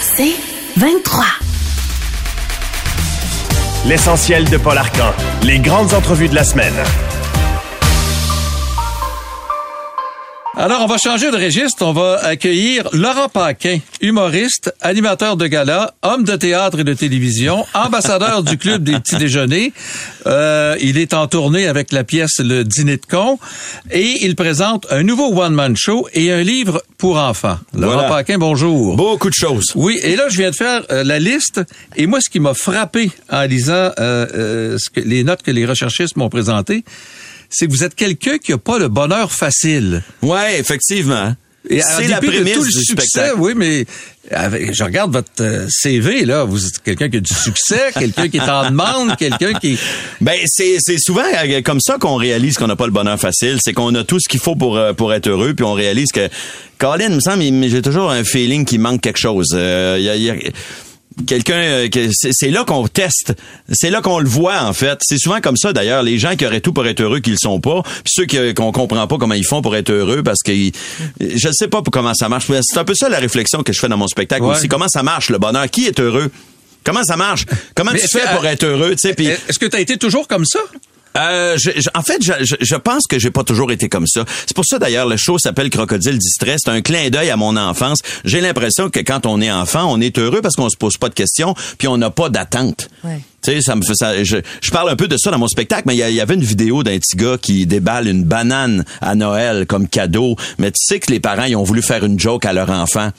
C'est 23. L'essentiel de Paul Arcan. Les grandes entrevues de la semaine. Alors, on va changer de registre. On va accueillir Laurent Paquin, humoriste, animateur de gala, homme de théâtre et de télévision, ambassadeur du Club des petits déjeuners. Euh, il est en tournée avec la pièce Le Dîner de con et il présente un nouveau one-man show et un livre pour enfants. Laurent Voilà. Paquin, bonjour. Beaucoup de choses. Oui, et là, je viens de faire euh, la liste. Et moi, ce qui m'a frappé en lisant euh, euh, ce que, les notes que les recherchistes m'ont présentées, c'est que vous êtes quelqu'un qui n'a pas le bonheur facile. Ouais, effectivement. C'est la dépit de prémisse tout le du succès, spectacle. oui, mais avec- je regarde votre euh, CV, là. Vous êtes quelqu'un qui a du succès, quelqu'un qui est en demande, quelqu'un qui... Ben c'est c'est souvent euh, comme ça qu'on réalise qu'on n'a pas le bonheur facile, c'est qu'on a tout ce qu'il faut pour euh, pour être heureux, puis on réalise que Colin, me semble, il- j'ai toujours un feeling qu'il manque quelque chose. Euh, il y a- il y a- Quelqu'un, euh, c'est là qu'on teste, c'est là qu'on le voit en fait. C'est souvent comme ça d'ailleurs. Les gens qui auraient tout pour être heureux, qu'ils le sont pas, puis ceux qui- qu'on comprend pas comment ils font pour être heureux, parce que je sais pas comment ça marche. C'est un peu ça la réflexion que je fais dans mon spectacle Ouais. aussi. Comment ça marche le bonheur? Qui est heureux? Comment ça marche? Comment Mais tu fais que- pour être heureux Tu sais, puis Est-ce que tu as été toujours comme ça? Euh, je- je- en fait, je, je- je pense que j'ai pas toujours été comme ça. C'est pour ça d'ailleurs le show s'appelle Crocodile distrait. C'est un clin d'œil à mon enfance. J'ai l'impression que quand on est enfant, on est heureux parce qu'on se pose pas de questions, puis on n'a pas d'attente. Ouais. Tu sais, ça me fait ça. Je, je parle un peu de ça dans mon spectacle, mais il y, y avait une vidéo d'un petit gars qui déballe une banane à Noël comme cadeau. Mais tu sais que les parents ils ont voulu faire une joke à leur enfant.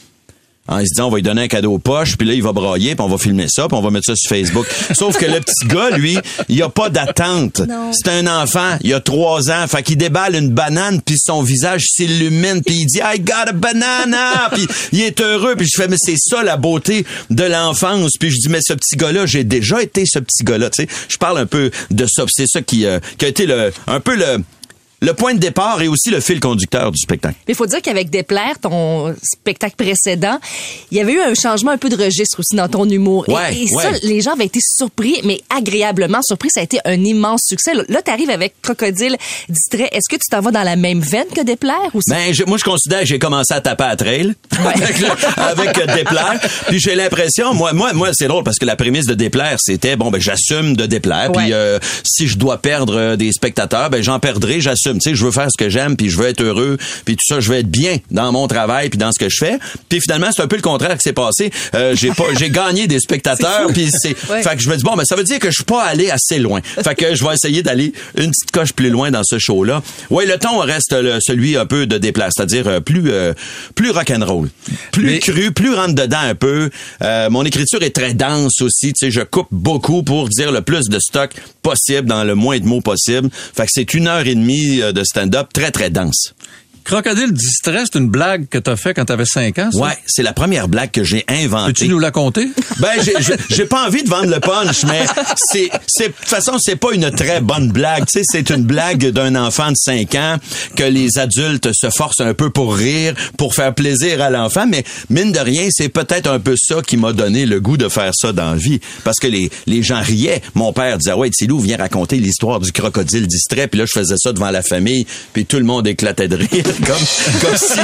En se disant, on va lui donner un cadeau aux poches, puis là, il va brailler, puis on va filmer ça, puis on va mettre ça sur Facebook. Sauf que le petit gars, lui, il a pas d'attente. C'est un enfant, il a trois ans, fait qu'il déballe une banane, puis son visage s'illumine, puis il dit, I got a banana, puis il est heureux, puis je fais, mais c'est ça la beauté de l'enfance. Puis je dis, mais ce petit gars-là, j'ai déjà été ce petit gars-là, tu sais. Je parle un peu de ça, c'est ça qui, euh, qui a été le, un peu le, le point de départ et aussi le fil conducteur du spectacle. Mais il faut dire qu'avec Déplaire, ton spectacle précédent, il y avait eu un changement un peu de registre aussi dans ton humour. Et- Ouais, et, ça, ouais. les gens avaient été surpris, mais agréablement surpris. Ça a été un immense succès. Là, tu arrives avec Crocodile distrait. Est-ce que tu t'en vas dans la même veine que Déplaire ou Ben, je- moi, je considère que j'ai commencé à taper à trail avec, le- avec déplaire. Puis j'ai l'impression, moi, moi, moi, c'est drôle parce que la prémisse de déplaire, c'était bon, ben, j'assume de déplaire. Puis euh, si je dois perdre euh, des spectateurs, ben, j'en perdrai, j'assume. Tu sais, je veux faire ce que j'aime, puis je veux être heureux, puis tout ça, je veux être bien dans mon travail, puis dans ce que je fais. Puis finalement, c'est un peu le contraire qui s'est passé. Euh, j'ai pas, j'ai gagné des spectateurs, puis c'est, Ouais. fait que je me dis bon, ben, ça veut dire que je suis pas allé assez loin. Fait que je vais essayer d'aller une petite coche plus loin dans ce show-là. Ouais, le ton reste le- celui un peu de déplace, c'est-à-dire euh, plus euh, plus rock'n'roll, plus Mais- cru, plus rentre dedans un peu. Euh, mon écriture est très dense aussi, tu sais, je coupe beaucoup pour dire le plus de stock possible dans le moins de mots possible. Fait que c'est une heure et demie euh, de stand-up très très dense. Crocodile distrait, c'est une blague que t'as fait quand t'avais 5 ans, ça? Ouais, c'est la première blague que j'ai inventée. Peux-tu nous la compter? Ben, j'ai- pas envie de vendre le punch, mais c'est, c'est, de toute façon, c'est pas une très bonne blague. Tu sais, c'est une blague d'un enfant de 5 ans que les adultes se forcent un peu pour rire, pour faire plaisir à l'enfant, mais mine de rien, c'est peut-être un peu ça qui m'a donné le goût de faire ça dans la vie. Parce que les, les gens riaient. Mon père disait, ouais, Tilou, viens raconter l'histoire du crocodile distrait, puis là, je faisais ça devant la famille, puis tout le monde éclatait de rire, comme, comme si,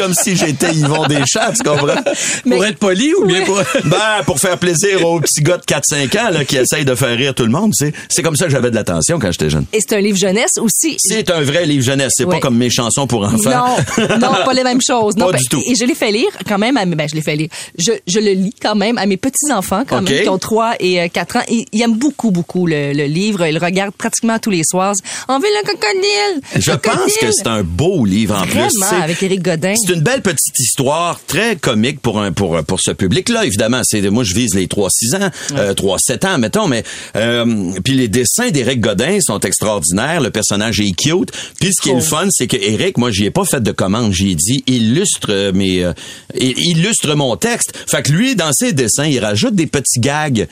comme si j'étais Yvon Deschamps, tu comprends? Pour être poli ou bien pour... Ben, pour faire plaisir aux petits gars de 4-5 ans là, qui essayent de faire rire tout le monde. C'est, c'est comme ça que j'avais de l'attention quand j'étais jeune. Et c'est un livre jeunesse aussi. C'est un vrai livre jeunesse. C'est pas comme mes chansons pour enfants. Non, non, pas les mêmes choses. Non, Pas ben, du tout. Et je l'ai fait lire quand même à mes, ben, je l'ai fait lire. Je, je le lis quand même à mes petits-enfants quand même, qui ont 3 et euh, 4 ans. Ils, ils aiment beaucoup, beaucoup le, le livre. Ils le regardent pratiquement tous les soirs. On veut le crocodile! Je pense que c'est un beau livre en. Vraiment, avec Éric Godin. C'est une belle petite histoire, très comique pour un pour pour ce public-là. Évidemment, c'est moi je vise les 3-6 ans, euh, 3-7 ans, mettons, mais euh, puis les dessins d'Éric Godin sont extraordinaires. Le personnage est cute. Puis ce qui est le fun, c'est que Éric, moi, j'y ai pas fait de commande. J'y ai dit illustre mes euh, il- illustre mon texte. Fait que lui, dans ses dessins, il rajoute des petits gags.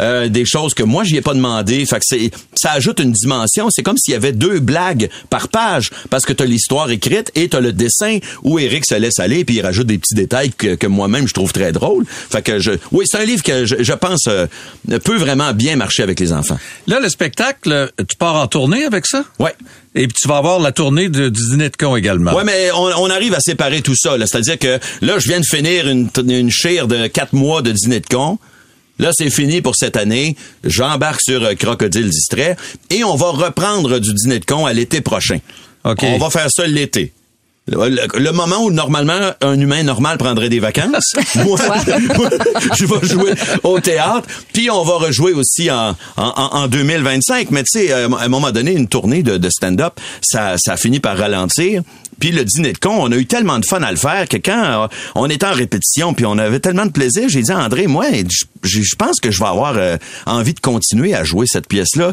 euh, des choses que moi j'y ai pas demandé. Fait que c'est, ça ajoute une dimension. C'est comme s'il y avait deux blagues par page parce que t'as l'histoire écrite, écrite et t'as le dessin où Eric se laisse aller puis il rajoute des petits détails que, que moi-même je trouve très drôles. Fait que je, oui, c'est un livre que je, je pense euh, peut vraiment bien marcher avec les enfants. Là, le spectacle, tu pars en tournée avec ça? Ouais. Et puis tu vas avoir la tournée de- du dîner de con également. Ouais, mais on, on arrive à séparer tout ça. C'est-à-dire que là, je viens de finir une, une chire de quatre mois de dîner de con. Là, c'est fini pour cette année. J'embarque sur euh, Crocodile Distrait et on va reprendre du dîner de con à l'été prochain. On va faire ça l'été. Le, moment où normalement un humain normal prendrait des vacances, moi, je vais jouer au théâtre, puis on va rejouer aussi en, en, en- en 2025. Mais tu sais, euh, à un moment donné, une tournée de, de stand-up, ça, ça finit par ralentir. Puis le dîner de con, on a eu tellement de fun à le faire que quand euh, on était en répétition, puis on avait tellement de plaisir, j'ai dit à André, moi, je pense que je vais avoir euh, envie de continuer à jouer cette pièce-là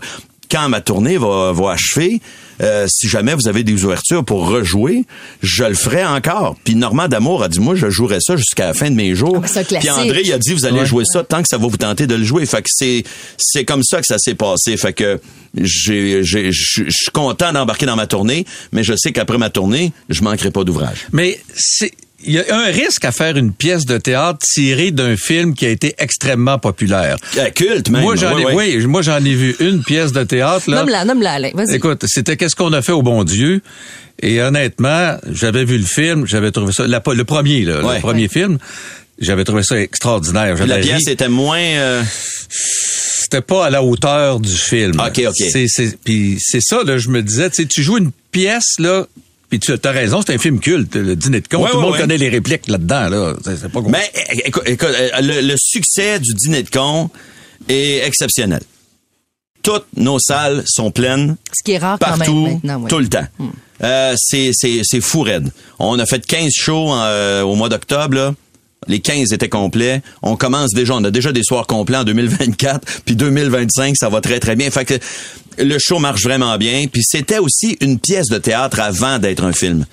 quand ma tournée va, va achever, euh, si jamais vous avez des ouvertures pour rejouer, je le ferai encore. Puis Normand D'Amour a dit, moi, je jouerai ça jusqu'à la fin de mes jours. Ah, Puis. André, il a dit, vous allez Ouais. jouer ça tant que ça va vous tenter de le jouer. Fait que c'est, c'est comme ça que ça s'est passé. Fait que j'ai, j'ai, je je suis content d'embarquer dans ma tournée, mais je sais qu'après ma tournée, je manquerai pas d'ouvrage. Mais c'est il y a un risque à faire une pièce de théâtre tirée d'un film qui a été extrêmement populaire. Euh, culte, même. Moi j'en ai oui, moi j'en ai vu une pièce de théâtre là. Nomme-la, nomme-la, Alain. Vas-y. Écoute, c'était qu'est-ce qu'on a fait au bon Dieu? Et honnêtement, j'avais vu le film, j'avais trouvé ça la- le premier là, Ouais. le premier film, j'avais trouvé ça extraordinaire. La pièce ri. était moins... euh, c'était pas à la hauteur du film. OK, OK. C'est c'est puis c'est ça là, je me disais, tu sais, tu joues une pièce là puis tu as raison, c'est un film culte, le dîner de con. Ouais, Tout le ouais, monde ouais. connaît les répliques là-dedans là. C'est c'est pas gros. Mais écoute, écoute, euh, le, le succès du dîner de con est exceptionnel. Toutes nos salles sont pleines Ce qui est rare quand partout, même maintenant. oui. tout le temps. Euh, c'est, c'est, c'est fou raide. On a fait 15 shows euh, au mois d'octobre. là. Les 15 étaient complets. On commence déjà, on a déjà des soirs complets en 2024, puis 2025, ça va très très bien. Fait que le show marche vraiment bien. Puis c'était aussi une pièce de théâtre avant d'être un film.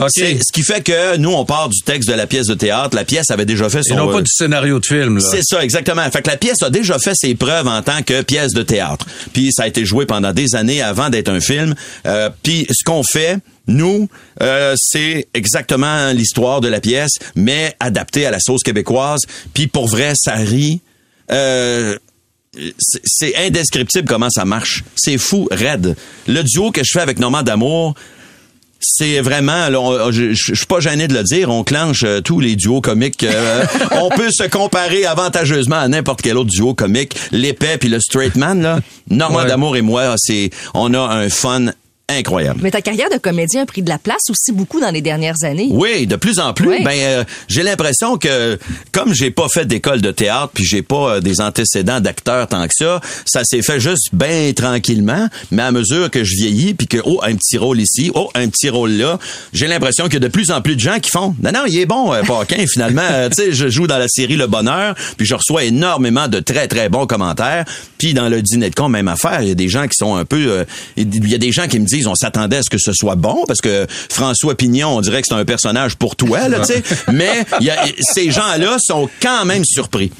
OK. C'est- ce qui fait que nous, on part du texte de la pièce de théâtre. La pièce avait déjà fait Et son... non euh, pas du scénario de film là. c'est ça, exactement. Fait que la pièce a déjà fait ses preuves en tant que pièce de théâtre. Puis ça a été joué pendant des années avant d'être un film. Euh, puis ce qu'on fait, nous, euh, c'est exactement l'histoire de la pièce, mais adaptée à la sauce québécoise. Puis pour vrai, ça rit. Euh, c'est- indescriptible comment ça marche. C'est fou, raide. Le duo que je fais avec Normand D'Amour, c'est vraiment, là, on- je, je- je suis pas gêné de le dire, on clenche euh, tous les duos comiques. euh, on peut se comparer avantageusement à n'importe quel autre duo comique. L'épais puis le straight man, là. Normand Ouais. D'Amour et moi, c'est, on a un fun incroyable. Mais ta carrière de comédien a pris de la place aussi beaucoup dans les dernières années. Oui, de plus en plus. Oui. Ben, euh, j'ai l'impression que comme j'ai pas fait d'école de théâtre, puis j'ai pas euh, des antécédents d'acteur tant que ça, ça s'est fait juste bien tranquillement. Mais à mesure que je vieillis, puis que oh un petit rôle ici, oh un petit rôle là, j'ai l'impression qu'il y a de plus en plus de gens qui font. Non non, il est bon, euh, Paquin. Finalement, euh, tu sais, je joue dans la série Le Bonheur, puis je reçois énormément de très très bons commentaires. Puis dans le dîner de con, même affaire. Il y a des gens qui sont un peu, il y a des gens qui me disent, on s'attendait à ce que ce soit bon parce que François Pignon, on dirait que c'est un personnage pour toi là, tu sais. Mais il y a, ces gens-là sont quand même surpris.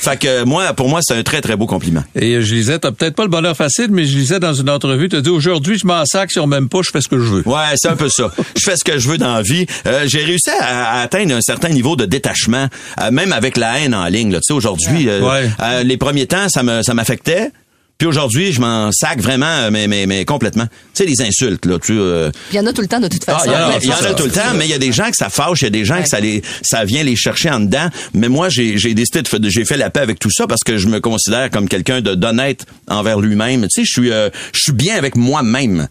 Fait que moi, pour moi, c'est un très très beau compliment. Et je lisais, t'as peut-être pas le bonheur facile, mais je lisais dans une entrevue, t'as dit aujourd'hui je m'en sac on m'aime pas, je fais ce que je veux. Ouais, c'est un peu ça. Je fais ce que je veux dans la vie. Euh, j'ai réussi à, à atteindre un certain niveau de détachement, euh, même avec la haine en ligne. là. Tu sais, aujourd'hui, euh, Ouais. euh, les premiers temps, ça me ça m'affectait. Puis aujourd'hui, je m'en sac vraiment, euh, mais, mais, mais complètement. Tu sais, les insultes, là, tu... euh, Il y en a tout le temps de toute ah, façon. il y en a, Ouais, il y en c'est a ça. tout le temps, mais il y a des gens que ça fâche, il y a des gens Ouais. que ça les, ça vient les chercher en dedans. Mais moi, j'ai, j'ai décidé de- j'ai fait la paix avec tout ça parce que je me considère comme quelqu'un de d'honnête envers lui-même. Tu sais, je suis, euh, je suis bien avec moi-même.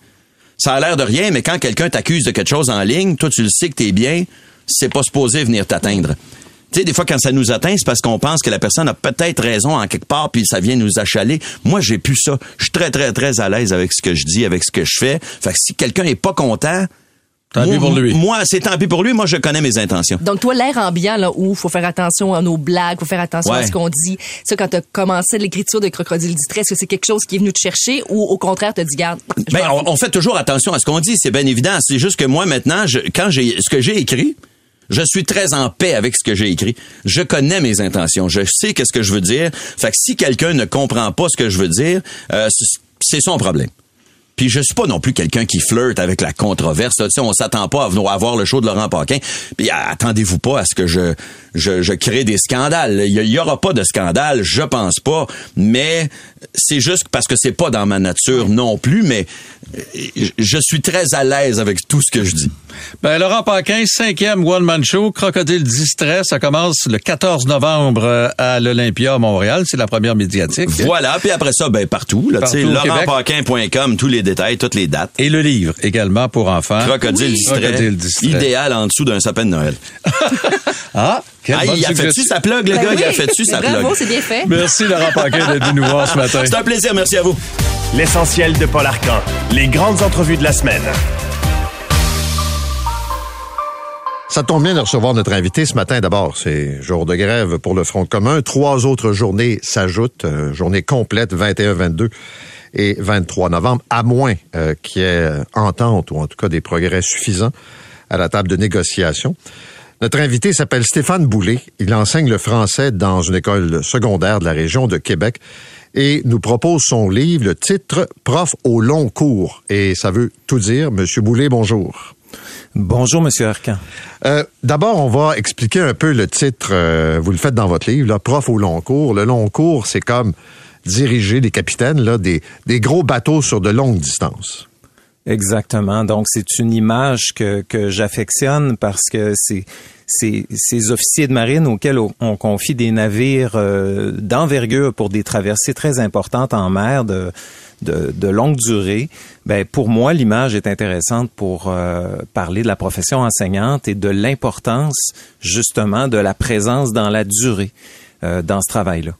Ça a l'air de rien, mais quand quelqu'un t'accuse de quelque chose en ligne, toi, tu le sais que t'es bien, c'est pas supposé venir t'atteindre. Tu sais, des fois, quand ça nous atteint, c'est parce qu'on pense que la personne a peut-être raison en quelque part, puis ça vient nous achaler. Moi, j'ai plus ça. Je suis très, très, très à l'aise avec ce que je dis, avec ce que je fais. Fait que si quelqu'un est pas content, Tant pis moi- pour lui. Moi, c'est tant pis pour lui. Moi, je connais mes intentions. Donc, toi, l'air ambiant, là, où faut faire attention à nos blagues, faut faire attention à ce qu'on dit. Ça, quand t'as commencé l'écriture de Crocodile Distrait, est-ce que c'est quelque chose qui est venu te chercher ou au contraire, t'as dit, garde, Ben, on, on fait toujours attention à ce qu'on dit, c'est bien évident. C'est juste que moi, maintenant, je, quand j'ai ce que j'ai écrit, je suis très en paix avec ce que j'ai écrit. Je connais mes intentions. Je sais qu'est-ce que je veux dire. Fait que si quelqu'un ne comprend pas ce que je veux dire, euh, c'est- son problème. Puis je suis pas non plus quelqu'un qui flirte avec la controverse. Sais, on s'attend pas à venir voir le show de Laurent Paquin. Puis attendez-vous pas à ce que je je, je crée des scandales. Il y, aura pas de scandale, je pense pas. Mais c'est juste parce que c'est pas dans ma nature non plus. Mais je suis très à l'aise avec tout ce que je dis. Ben, Laurent Paquin, cinquième One Man Show, Crocodile Distrait, ça commence le 14 novembre euh, à l'Olympia à Montréal. C'est la première médiatique. Voilà, puis après ça, ben partout. Là, partout laurentpaquin.com, tous les détails, toutes les dates. Et le livre également pour enfants. Crocodile, Distrait, Idéal en dessous d'un sapin de Noël. ah, ah, il a fait-tu sa plug, le ben gars? Il a fait-tu sa plug? Bravo, c'est bien fait. Merci, Laurent Paquin, d'être venu nous voir ce matin. C'est un plaisir. Merci à vous. L'essentiel de Paul Arcan. Les grandes entrevues de la semaine. Ça tombe bien de recevoir notre invité ce matin. D'abord, c'est jour de grève pour le Front commun. Trois autres journées s'ajoutent, euh, journée complète, 21, 22 et 23 novembre, à moins euh, qu'il y ait entente ou en tout cas des progrès suffisants à la table de négociation. Notre invité s'appelle Stéphane Boulay. Il enseigne le français dans une école secondaire de la région de Québec et nous propose son livre, le titre Prof au long cours. Et ça veut tout dire. Monsieur Boulay, bonjour. Bonjour, Monsieur Arcan. Euh, D'abord, on va expliquer un peu le titre. Euh, vous le faites dans votre livre, là, Prof au long cours. Le long cours, c'est comme diriger des capitaines, là, des, des gros bateaux sur de longues distances. Exactement. Donc, c'est une image que, que j'affectionne parce que c'est ces, officiers de marine auxquels on confie des navires euh, d'envergure pour des traversées très importantes en mer de, de, de longue durée. Ben, pour moi, l'image est intéressante pour euh, parler de la profession enseignante et de l'importance justement de la présence dans la durée euh, dans ce travail-là.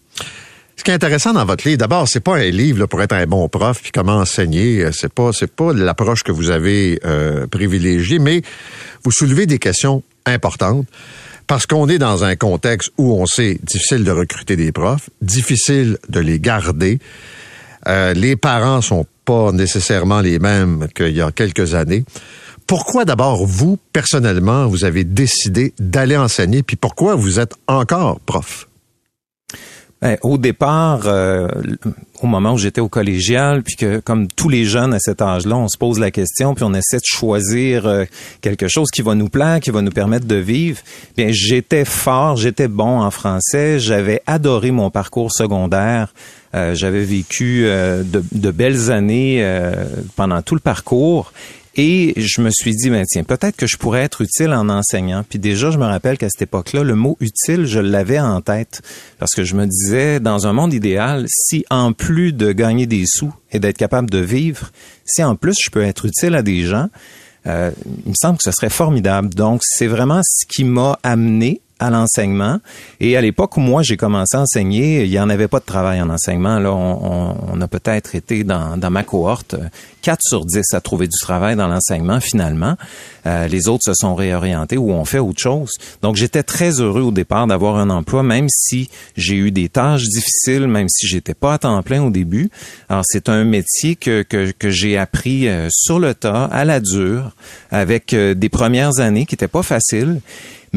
Ce qui est intéressant dans votre livre, d'abord, c'est pas un livre pour être un bon prof puis comment enseigner. Euh, c'est pas c'est pas l'approche que vous avez euh, privilégiée, mais vous soulevez des questions importantes parce qu'on est dans un contexte où on sait difficile de recruter des profs, difficile de les garder. Euh, les parents sont pas nécessairement les mêmes qu'il y a quelques années. Pourquoi d'abord vous personnellement vous avez décidé d'aller enseigner puis pourquoi vous êtes encore prof? Ben, au départ, euh, au moment où j'étais au collégial, puis que comme tous les jeunes à cet âge-là, on se pose la question, puis on essaie de choisir euh, quelque chose qui va nous plaire, qui va nous permettre de vivre. Bien, j'étais fort, j'étais bon en français, j'avais adoré mon parcours secondaire. Euh, j'avais vécu de, de, belles années pendant tout le parcours et je me suis dit, ben tiens, peut-être que je pourrais être utile en enseignant. Puis déjà, je me rappelle qu'à cette époque-là, le mot utile, je l'avais en tête. Parce que je me disais, dans un monde idéal, si en plus de gagner des sous et d'être capable de vivre, si en plus je peux être utile à des gens, euh, il me semble que ce serait formidable. Donc, c'est vraiment ce qui m'a amené à l'enseignement. Et à l'époque où moi j'ai commencé à enseigner, il n'y en avait pas de travail en enseignement. Là, on, a peut-être été dans, dans, ma cohorte 4 sur 10 à trouver du travail dans l'enseignement finalement. Euh, les autres se sont réorientés ou ont fait autre chose. Donc j'étais très heureux au départ d'avoir un emploi, même si j'ai eu des tâches difficiles, même si j'étais pas à temps plein au début. Alors c'est un métier que, que, que j'ai appris euh, sur le tas, à la dure, avec euh, des premières années qui étaient pas faciles.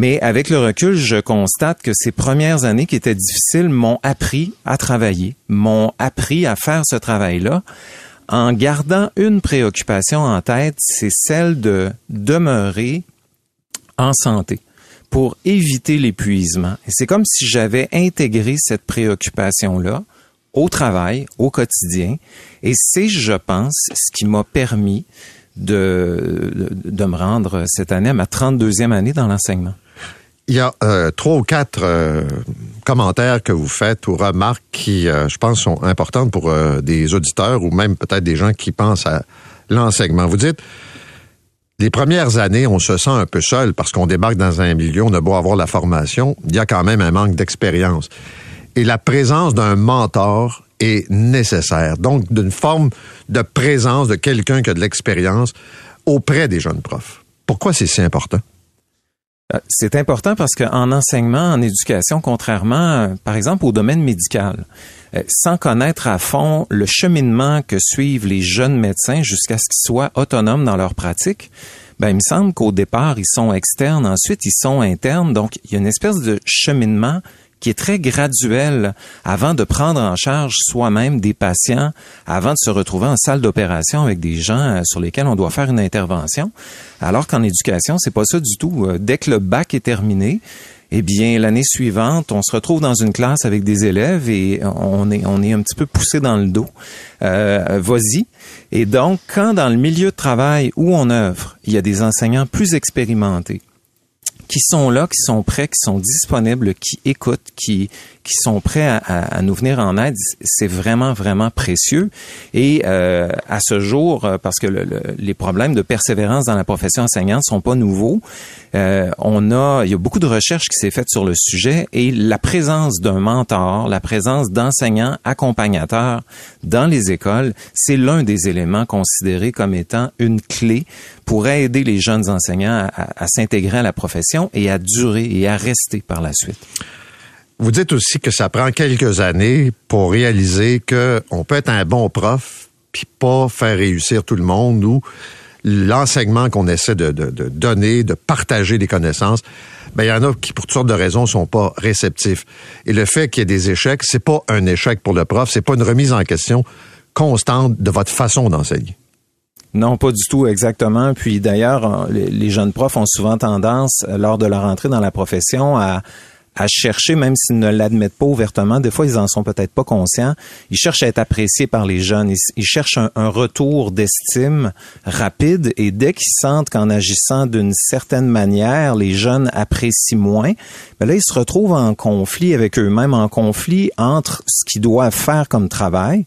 Mais avec le recul, je constate que ces premières années qui étaient difficiles m'ont appris à travailler, m'ont appris à faire ce travail-là en gardant une préoccupation en tête, c'est celle de demeurer en santé pour éviter l'épuisement. Et c'est comme si j'avais intégré cette préoccupation-là au travail, au quotidien. Et c'est, je pense, ce qui m'a permis de, de, me rendre cette année à ma 32e année dans l'enseignement. Il y a euh, trois ou quatre euh, commentaires que vous faites ou remarques qui, euh, je pense, sont importantes pour des auditeurs ou même peut-être des gens qui pensent à l'enseignement. Vous dites, les premières années, on se sent un peu seul parce qu'on débarque dans un milieu, on a beau avoir la formation, il y a quand même un manque d'expérience. Et la présence d'un mentor est nécessaire. Donc, d'une forme de présence de quelqu'un qui a de l'expérience auprès des jeunes profs. Pourquoi c'est si important? Euh, c'est important parce qu'en enseignement, en éducation, contrairement, par exemple, au domaine médical, euh, sans connaître à fond le cheminement que suivent les jeunes médecins jusqu'à ce qu'ils soient autonomes dans leur pratique, ben, il me semble qu'au départ, ils sont externes, ensuite ils sont internes, donc il y a une espèce de cheminement qui est très graduel avant de prendre en charge soi-même des patients, avant de se retrouver en salle d'opération avec des gens euh, sur lesquels on doit faire une intervention. Alors qu'en éducation, c'est pas ça du tout. Euh, dès que le bac est terminé, eh bien, l'année suivante, on se retrouve dans une classe avec des élèves et on est, on est un petit peu poussé dans le dos. Euh, Vas-y. Et donc, quand dans le milieu de travail où on œuvre, il y a des enseignants plus expérimentés, qui sont là, qui sont prêts, qui sont disponibles, qui écoutent, qui qui sont prêts à, à, nous venir en aide, c'est vraiment vraiment précieux. Et euh, à ce jour, euh, parce que le, le, les problèmes de persévérance dans la profession enseignante sont pas nouveaux, euh, on a, il y a beaucoup de recherches qui s'est faite sur le sujet et la présence d'un mentor, la présence d'enseignants accompagnateurs dans les écoles, c'est l'un des éléments considérés comme étant une clé pour aider les jeunes enseignants à, à s'intégrer à la profession et à durer et à rester par la suite. Vous dites aussi que ça prend quelques années pour réaliser que on peut être un bon prof puis pas faire réussir tout le monde ou l'enseignement qu'on essaie de, donner, de partager des connaissances, ben il y en a qui pour toutes sortes de raisons sont pas réceptifs. Et le fait qu'il y ait des échecs, c'est pas un échec pour le prof, c'est pas une remise en question constante de votre façon d'enseigner. Non, pas du tout exactement. Puis d'ailleurs, les jeunes profs ont souvent tendance, lors de leur entrée dans la profession, à, à chercher, même s'ils ne l'admettent pas ouvertement, des fois ils en sont peut-être pas conscients, ils cherchent à être appréciés par les jeunes, ils, cherchent un, un retour d'estime rapide. Et dès qu'ils sentent qu'en agissant d'une certaine manière, les jeunes apprécient moins, ben là ils se retrouvent en conflit avec eux-mêmes, en conflit entre ce qu'ils doivent faire comme travail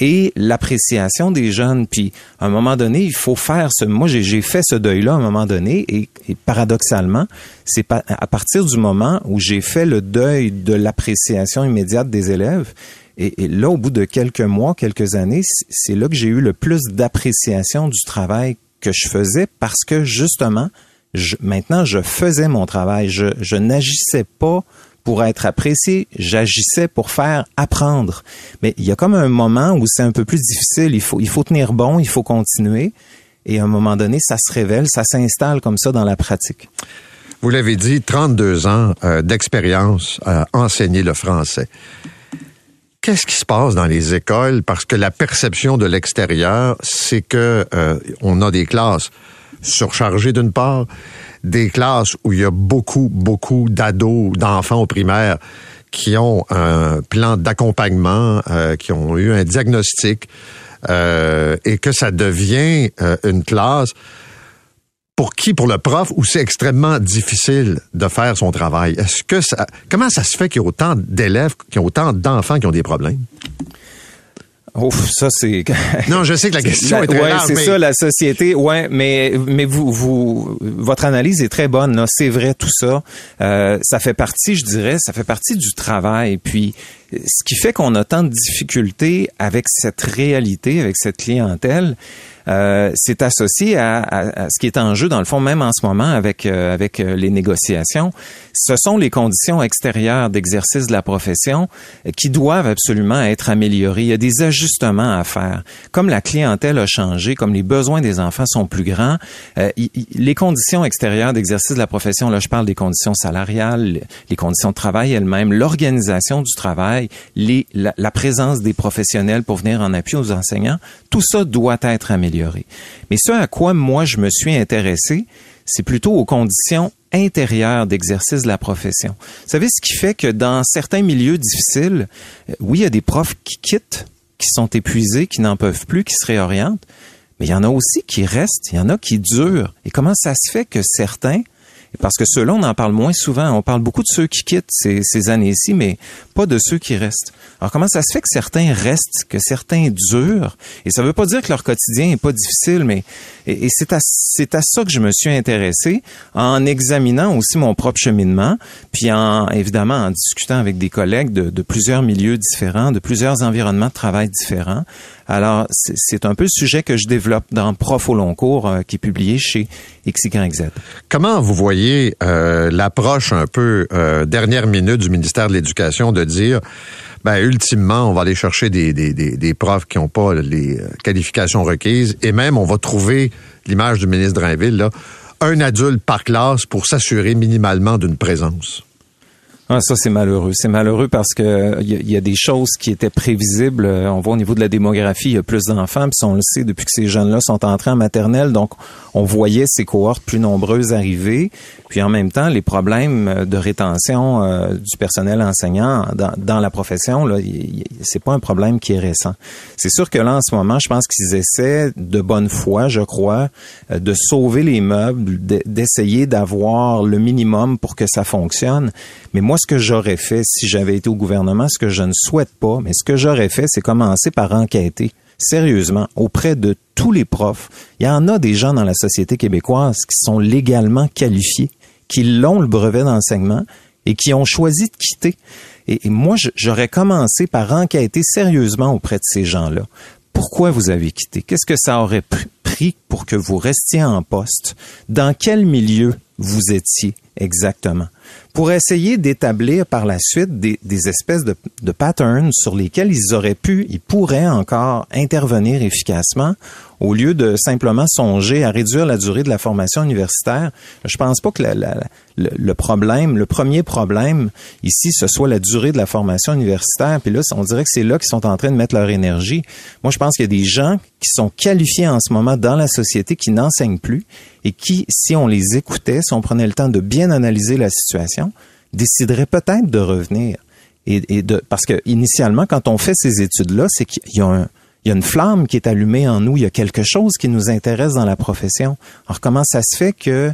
et l'appréciation des jeunes. Puis, à un moment donné, il faut faire ce. Moi, j'ai fait ce deuil-là à un moment donné, et, et paradoxalement, c'est à partir du moment où j'ai fait le deuil de l'appréciation immédiate des élèves. Et, et, là, au bout de quelques mois, quelques années, c'est là que j'ai eu le plus d'appréciation du travail que je faisais parce que justement, je, maintenant, je faisais mon travail. Je, je n'agissais pas pour être apprécié, j'agissais pour faire apprendre. Mais il y a comme un moment où c'est un peu plus difficile, il faut, il faut tenir bon, il faut continuer. Et à un moment donné, ça se révèle, ça s'installe comme ça dans la pratique. Vous l'avez dit, 32 ans euh, d'expérience à enseigner le français. Qu'est-ce qui se passe dans les écoles? Parce que la perception de l'extérieur, c'est que euh, on a des classes surchargées d'une part, des classes où il y a beaucoup, beaucoup d'ados, d'enfants au primaire qui ont un plan d'accompagnement, euh, qui ont eu un diagnostic, euh, et que ça devient euh, une classe pour qui, pour le prof, où c'est extrêmement difficile de faire son travail. Est-ce que ça, comment ça se fait qu'il y a autant d'élèves, qu'il y a autant d'enfants qui ont des problèmes? Ouf, ça c'est. non, je sais que la question est très ouais, c'est mais... ça la société. Ouais, mais mais vous vous votre analyse est très bonne. Là, c'est vrai tout ça. Euh, ça fait partie, je dirais, ça fait partie du travail. Puis ce qui fait qu'on a tant de difficultés avec cette réalité, avec cette clientèle, euh, c'est associé à, ce qui est en jeu dans le fond même en ce moment avec euh, avec euh, les négociations. Ce sont les conditions extérieures d'exercice de la profession qui doivent absolument être améliorées. Il y a des ajustements à faire. Comme la clientèle a changé, comme les besoins des enfants sont plus grands, les conditions extérieures d'exercice de la profession, là je parle des conditions salariales, les conditions de travail elles-mêmes, l'organisation du travail, la présence des professionnels pour venir en appui aux enseignants, tout ça doit être amélioré. Mais ce à quoi moi je me suis intéressé, c'est plutôt aux conditions intérieures d'exercice de la profession. Vous savez, ce qui fait que dans certains milieux difficiles, oui, il y a des profs qui quittent, qui sont épuisés, qui n'en peuvent plus, qui se réorientent, mais il y en a aussi qui restent, il y en a qui durent. Et comment ça se fait que certains parce que ceux-là, on en parle moins souvent. On parle beaucoup de ceux qui quittent ces, ces années-ci, mais pas de ceux qui restent. Alors, comment ça se fait que certains restent, que certains durent? Et ça veut pas dire que leur quotidien est pas difficile, mais c'est à, c'est ça que je me suis intéressé en examinant aussi mon propre cheminement, puis en, évidemment, en discutant avec des collègues de, de plusieurs milieux différents, de plusieurs environnements de travail différents. Alors, c'est un peu le sujet que je développe dans Prof au long cours, euh, qui est publié chez XYZ. Comment vous voyez euh, l'approche un peu euh, dernière minute du ministère de l'Éducation de dire, ben, ultimement, on va aller chercher des, des, profs qui n'ont pas les qualifications requises et même on va trouver l'image du ministre Drainville, là, un adulte par classe pour s'assurer minimalement d'une présence? Ah, ça, c'est malheureux. C'est malheureux parce que il y, a- il y a des choses qui étaient prévisibles. Euh, On voit au niveau de la démographie, il y a plus d'enfants, puis on le sait depuis que ces jeunes-là sont entrés en maternelle. Donc, on voyait ces cohortes plus nombreuses arriver. Puis en même temps, les problèmes euh, de rétention euh, du personnel enseignant dans, dans la profession, là, c'est pas un problème qui est récent. C'est sûr que là, en ce moment, je pense qu'ils essaient de bonne foi, je crois, euh, de sauver les meubles, de- d'essayer d'avoir le minimum pour que ça fonctionne. Mais moi, ce que j'aurais fait si j'avais été au gouvernement, ce que je ne souhaite pas, mais ce que j'aurais fait, c'est commencer par enquêter sérieusement auprès de tous les profs. Il y en a des gens dans la société québécoise qui sont légalement qualifiés, qui l'ont le brevet d'enseignement et qui ont choisi de quitter. Et, moi, j'aurais commencé par enquêter sérieusement auprès de ces gens-là. Pourquoi vous avez quitté? Qu'est-ce que ça aurait pr- pris pour que vous restiez en poste? Dans quel milieu vous étiez exactement? Pour essayer d'établir par la suite des, espèces de, de patterns sur lesquels ils auraient pu, ils pourraient encore intervenir efficacement au lieu de simplement songer à réduire la durée de la formation universitaire. Je pense pas que le, problème, le premier problème ici, ce soit la durée de la formation universitaire. Puis là, on dirait que c'est là qu'ils sont en train de mettre leur énergie. Moi, je pense qu'il y a des gens qui sont qualifiés en ce moment dans la société qui n'enseignent plus et qui, si on les écoutait, si on prenait le temps de bien analyser la situation, décideraient peut-être de revenir. Et de, parce que initialement, quand on fait ces études-là, c'est qu'il y a un, il y a une flamme qui est allumée en nous. Il y a quelque chose qui nous intéresse dans la profession. Alors, comment ça se fait que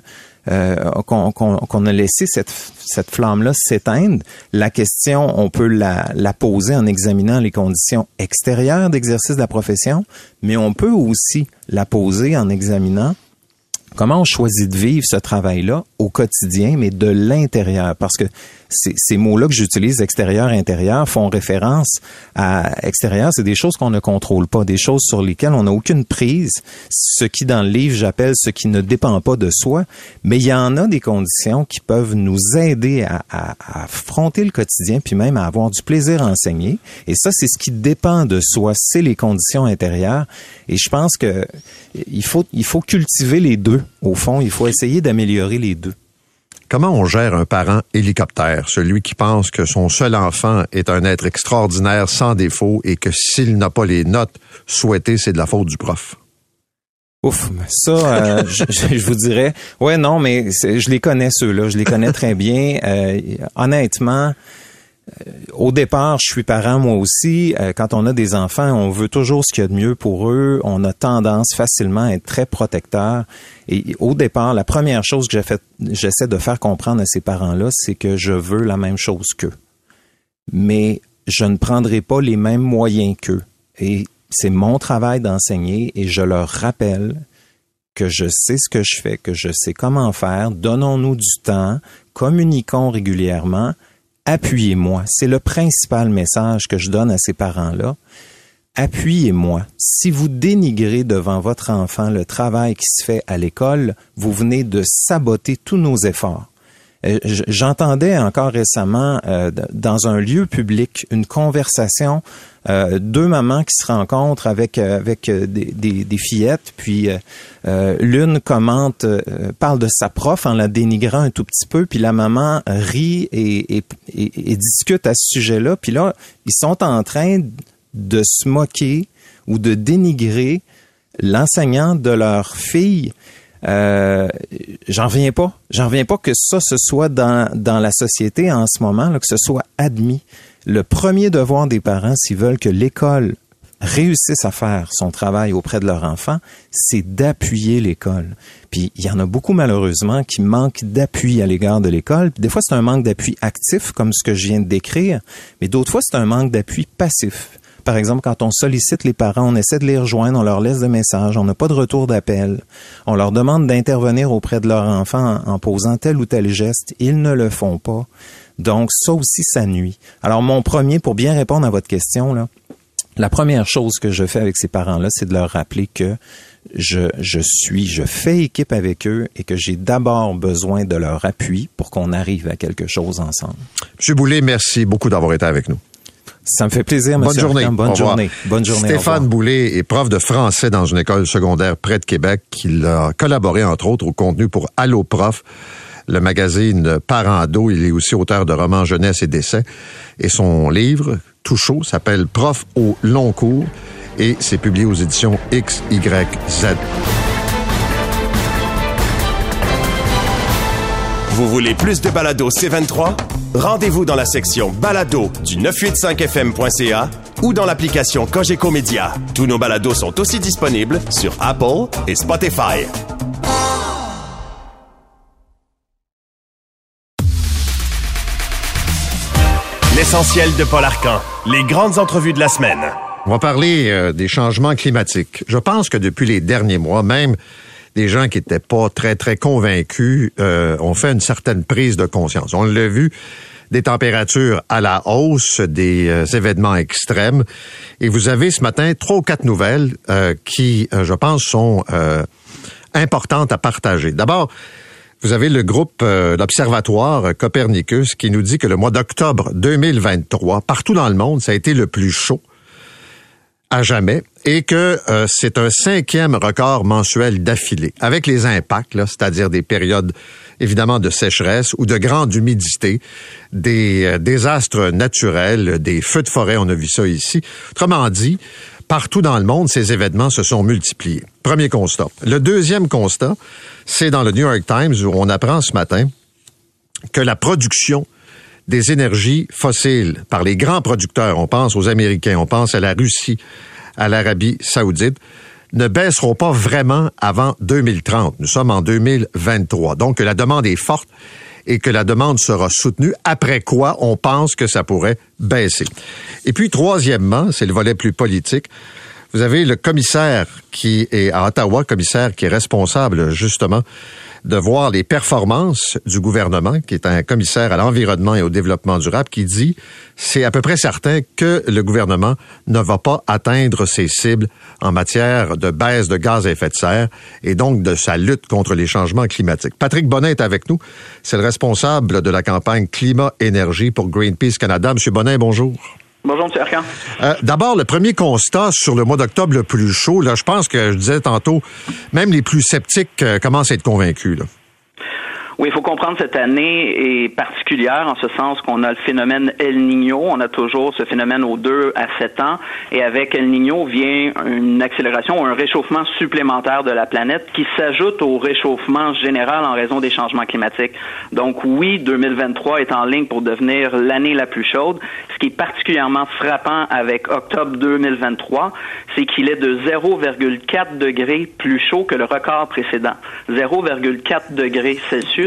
euh, qu'on a laissé cette, cette flamme-là s'éteindre? La question, on peut la, la poser en examinant les conditions extérieures d'exercice de la profession, mais on peut aussi la poser en examinant comment on choisit de vivre ce travail-là au quotidien, mais de l'intérieur. Parce que ces, mots-là que j'utilise, extérieur, intérieur, font référence à extérieur, c'est des choses qu'on ne contrôle pas, des choses sur lesquelles on n'a aucune prise, ce qui dans le livre j'appelle ce qui ne dépend pas de soi, mais il y en a des conditions qui peuvent nous aider à, à- à affronter le quotidien, puis même à avoir du plaisir à enseigner. Et ça, c'est ce qui dépend de soi, c'est les conditions intérieures. Et je pense que il faut, il faut cultiver les deux. Au fond, il faut essayer d'améliorer les deux. Comment on gère un parent hélicoptère, celui qui pense que son seul enfant est un être extraordinaire sans défaut et que s'il n'a pas les notes souhaitées, c'est de la faute du prof? Ouf, ça, euh, je, vous dirais, ouais, non, mais je les connais ceux-là, je les connais très bien. Euh, honnêtement, au départ, je suis parent moi aussi. Euh, quand on a des enfants, on veut toujours ce qu'il y a de mieux pour eux. On a tendance facilement à être très protecteur. Et au départ, la première chose que j'essaie de faire comprendre à ces parents-là, c'est que je veux la même chose qu'eux. Mais je ne prendrai pas les mêmes moyens qu'eux. Et c'est mon travail d'enseigner et je leur rappelle que je sais ce que je fais, que je sais comment faire. Donnons-nous du temps, communiquons régulièrement, appuyez-moi. C'est le principal message que je donne à ces parents-là. Appuyez-moi. Si vous dénigrez devant votre enfant le travail qui se fait à l'école, vous venez de saboter tous nos efforts. Euh, J'entendais encore récemment euh, dans un lieu public une conversation, euh, deux mamans qui se rencontrent avec euh, avec euh, des, des, des fillettes, puis euh, l'une commente, parle de sa prof en la dénigrant un tout petit peu, puis la maman rit et, et, et- et discute à ce sujet-là, puis là ils sont en train de se moquer ou de dénigrer l'enseignant de leur fille. Euh, j'en reviens pas. J'en reviens pas que ça ce soit dans, dans la société en ce moment, que ce soit admis. Le premier devoir des parents, s'ils veulent que l'école réussisse à faire son travail auprès de leur enfant, c'est d'appuyer l'école. Puis il y en a beaucoup malheureusement qui manquent d'appui à l'égard de l'école. Des fois c'est un manque d'appui actif comme ce que je viens de décrire, mais d'autres fois c'est un manque d'appui passif. Par exemple, quand on sollicite les parents, on essaie de les rejoindre, on leur laisse des messages, on n'a pas de retour d'appel, on leur demande d'intervenir auprès de leur enfant en, posant tel ou tel geste, ils ne le font pas. Donc ça aussi, ça nuit. Alors mon premier, pour bien répondre à votre question, là, la première chose que je fais avec ces parents-là, c'est de leur rappeler que je, je suis, je fais équipe avec eux et que j'ai d'abord besoin de leur appui pour qu'on arrive à quelque chose ensemble. Monsieur Boulay, merci beaucoup d'avoir été avec nous. Ça me fait plaisir, Bonne monsieur journée. Bonne journée. Bonne journée. au revoir. Stéphane Boulay est prof de français dans une école secondaire près de Québec. Il a collaboré, entre autres, au contenu pour Allo Prof. le magazine Parents d'eau. Il est aussi auteur de romans jeunesse et d'essais. Et son livre, tout chaud, s'appelle Prof au long cours et c'est publié aux éditions XYZ. Vous voulez plus de balado C23? Rendez-vous dans la section balado du 985fm.ca ou dans l'application Cogeco Média. Tous nos balados sont aussi disponibles sur Apple et Spotify. L'essentiel de Paul Arcan. Les grandes entrevues de la semaine. On va parler euh, des changements climatiques. Je pense que depuis les derniers mois, même des gens qui n'étaient pas très, très convaincus euh, ont fait une certaine prise de conscience. On l'a vu, des températures à la hausse, des euh, événements extrêmes. Et vous avez ce matin trois ou quatre nouvelles qui, je pense, sont importantes à partager. D'abord, vous avez le groupe, l'Observatoire Copernicus, qui nous dit que le mois d'octobre 2023, partout dans le monde, ça a été le plus chaud à jamais et que euh, c'est un cinquième record mensuel d'affilée avec les impacts, c'est-à-dire des périodes évidemment de sécheresse ou de grande humidité, des euh, désastres naturels, des feux de forêt, on a vu ça ici. Autrement dit, partout dans le monde, ces événements se sont multipliés. Premier constat. Le deuxième constat, c'est dans le New York Times où on apprend ce matin que la production des énergies fossiles par les grands producteurs, on pense aux Américains, on pense à la Russie, à l'Arabie saoudite, ne baisseront pas vraiment avant 2030. Nous sommes en 2023. Donc, la demande est forte et que la demande sera soutenue, après quoi on pense que ça pourrait baisser. Et puis, troisièmement, c'est le volet plus politique, vous avez le commissaire qui est à Ottawa, commissaire qui est responsable justement de voir les performances du gouvernement, qui est un commissaire à l'environnement et au développement durable, qui dit c'est à peu près certain que le gouvernement ne va pas atteindre ses cibles en matière de baisse de gaz à effet de serre et donc de sa lutte contre les changements climatiques. Patrick Bonnet est avec nous. C'est le responsable de la campagne Climat-Énergie pour Greenpeace Canada. Monsieur Bonnet, bonjour. Bonjour, M. Arcan. Euh, D'abord, le premier constat sur le mois d'octobre le plus chaud, là, je pense que je disais tantôt, même les plus sceptiques euh, commencent à être convaincus. Oui, il faut comprendre cette année est particulière en ce sens qu'on a le phénomène El Niño. On a toujours ce phénomène aux 2 à 7 ans. Et avec El Niño vient une accélération ou un réchauffement supplémentaire de la planète qui s'ajoute au réchauffement général en raison des changements climatiques. Donc oui, 2023 est en ligne pour devenir l'année la plus chaude. Ce qui est particulièrement frappant avec octobre 2023, c'est qu'il est de 0,4 degrés plus chaud que le record précédent. 0,4 degrés Celsius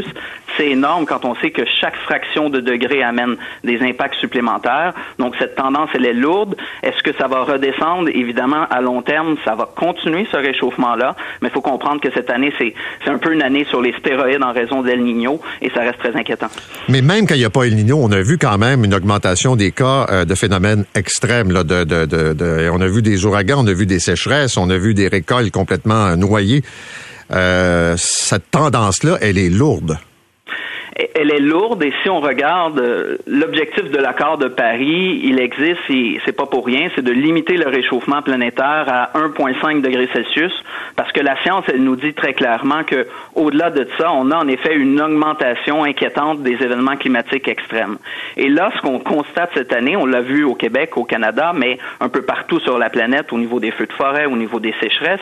c'est énorme quand on sait que chaque fraction de degré amène des impacts supplémentaires. Donc cette tendance, elle est lourde. Est-ce que ça va redescendre? Évidemment, à long terme, ça va continuer ce réchauffement-là, mais il faut comprendre que cette année, c'est un peu une année sur les stéroïdes en raison d'El Niño et ça reste très inquiétant. Mais même quand il n'y a pas El Niño, on a vu quand même une augmentation des cas euh, de phénomènes extrêmes. Là, de, de, de, on a vu des ouragans, on a vu des sécheresses, on a vu des récoltes complètement noyées. Euh, cette tendance-là, elle est lourde elle est lourde et si on regarde euh, l'objectif de l'accord de Paris, il existe et c'est pas pour rien, c'est de limiter le réchauffement planétaire à 1,5 degré Celsius parce que la science, elle nous dit très clairement que au-delà de ça, on a en effet une augmentation inquiétante des événements climatiques extrêmes. Et là, ce qu'on constate cette année, on l'a vu au Québec, au Canada, mais un peu partout sur la planète, au niveau des feux de forêt, au niveau des sécheresses,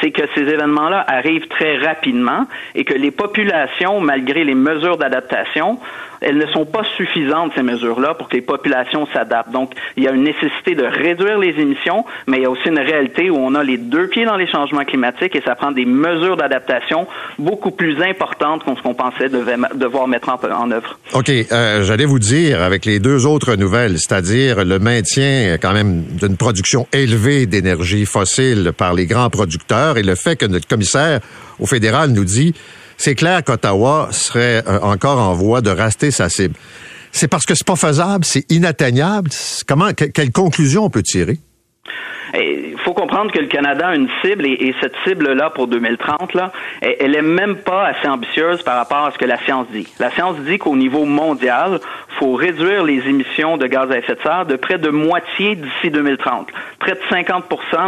c'est que ces événements-là arrivent très rapidement et que les populations, malgré les mesures d'adaptation, elles ne sont pas suffisantes, ces mesures-là, pour que les populations s'adaptent. Donc, il y a une nécessité de réduire les émissions, mais il y a aussi une réalité où on a les deux pieds dans les changements climatiques et ça prend des mesures d'adaptation beaucoup plus importantes qu'on ce qu'on pensait devoir mettre en, œuvre. OK. Euh, J'allais vous dire, avec les deux autres nouvelles, c'est-à-dire le maintien quand même d'une production élevée d'énergie fossile par les grands producteurs et le fait que notre commissaire au fédéral nous dit c'est clair qu'Ottawa serait euh, encore en voie de raster sa cible. C'est parce que c'est pas faisable, c'est inatteignable. Comment, quelle conclusion on peut tirer? Il faut comprendre que le Canada a une cible et, cette cible-là pour 2030, là, elle est même pas assez ambitieuse par rapport à ce que la science dit. La science dit qu'au niveau mondial, faut réduire les émissions de gaz à effet de serre de près de moitié d'ici 2030. Près de 50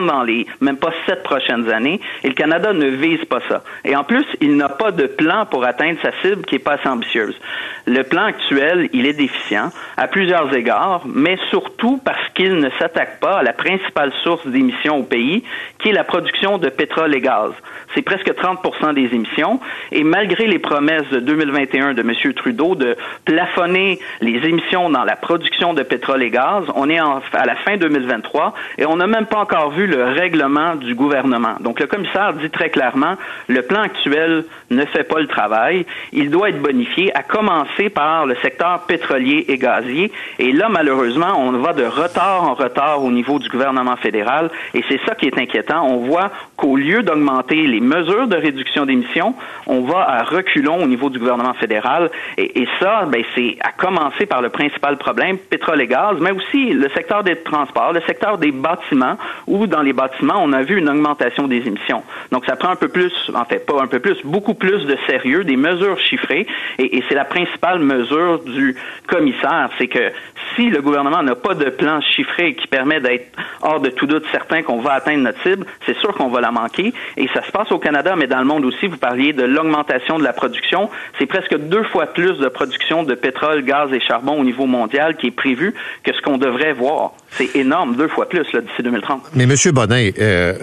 dans les même pas sept prochaines années. Et le Canada ne vise pas ça. Et en plus, il n'a pas de plan pour atteindre sa cible qui est pas assez ambitieuse. Le plan actuel, il est déficient à plusieurs égards, mais surtout parce qu'il ne s'attaque pas à la principale source d'émissions au pays, qui est la production de pétrole et gaz. C'est presque 30% des émissions. Et malgré les promesses de 2021 de M. Trudeau de plafonner les émissions dans la production de pétrole et gaz, on est à la fin 2023 et on n'a même pas encore vu le règlement du gouvernement. Donc le commissaire dit très clairement, le plan actuel ne fait pas le travail. Il doit être bonifié, à commencer par le secteur pétrolier et gazier. Et là, malheureusement, on va de retard en retard au niveau du gouvernement fédéral. Et c'est ça qui est inquiétant. On voit qu'au lieu d'augmenter les mesures de réduction d'émissions, on va à reculons au niveau du gouvernement fédéral. Et, ça, ben, c'est à commencer par le principal problème, pétrole et gaz, mais aussi le secteur des transports, le secteur des bâtiments, où dans les bâtiments, on a vu une augmentation des émissions. Donc, ça prend un peu plus, en fait, pas un peu plus, beaucoup plus de sérieux, des mesures chiffrées. Et, et c'est la principale mesure du commissaire, c'est que si le gouvernement n'a pas de plan chiffré qui permet d'être hors de tout doute certain qu'on va atteindre notre cible, c'est sûr qu'on va la manquer. Et ça se passe au Canada, mais dans le monde aussi. Vous parliez de l'augmentation de la production. C'est presque deux fois plus de production de pétrole, gaz et charbon au niveau mondial qui est prévu que ce qu'on devrait voir. C'est énorme, deux fois plus d'ici 2030. Mais Monsieur Bonnet, euh,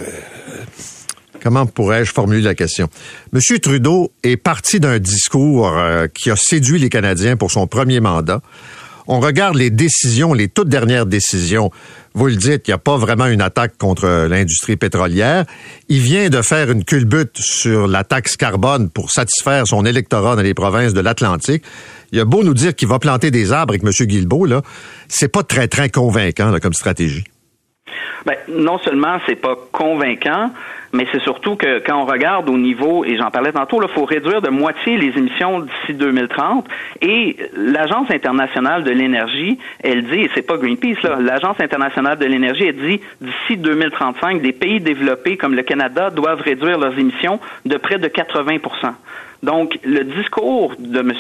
comment pourrais-je formuler la question? Monsieur Trudeau est parti d'un discours euh, qui a séduit les Canadiens pour son premier mandat on regarde les décisions, les toutes dernières décisions. Vous le dites, il n'y a pas vraiment une attaque contre l'industrie pétrolière. Il vient de faire une culbute sur la taxe carbone pour satisfaire son électorat dans les provinces de l'Atlantique. Il a beau nous dire qu'il va planter des arbres avec M. Guilbeault, là, c'est pas très, très convaincant comme stratégie. Ben, non seulement c'est pas convaincant, mais c'est surtout que quand on regarde au niveau, et j'en parlais tantôt, il faut réduire de moitié les émissions d'ici 2030. Et l'Agence internationale de l'énergie, elle dit, et c'est pas Greenpeace, là, l'Agence internationale de l'énergie, elle dit, d'ici 2035, des pays développés comme le Canada doivent réduire leurs émissions de près de 80 donc, le discours de M.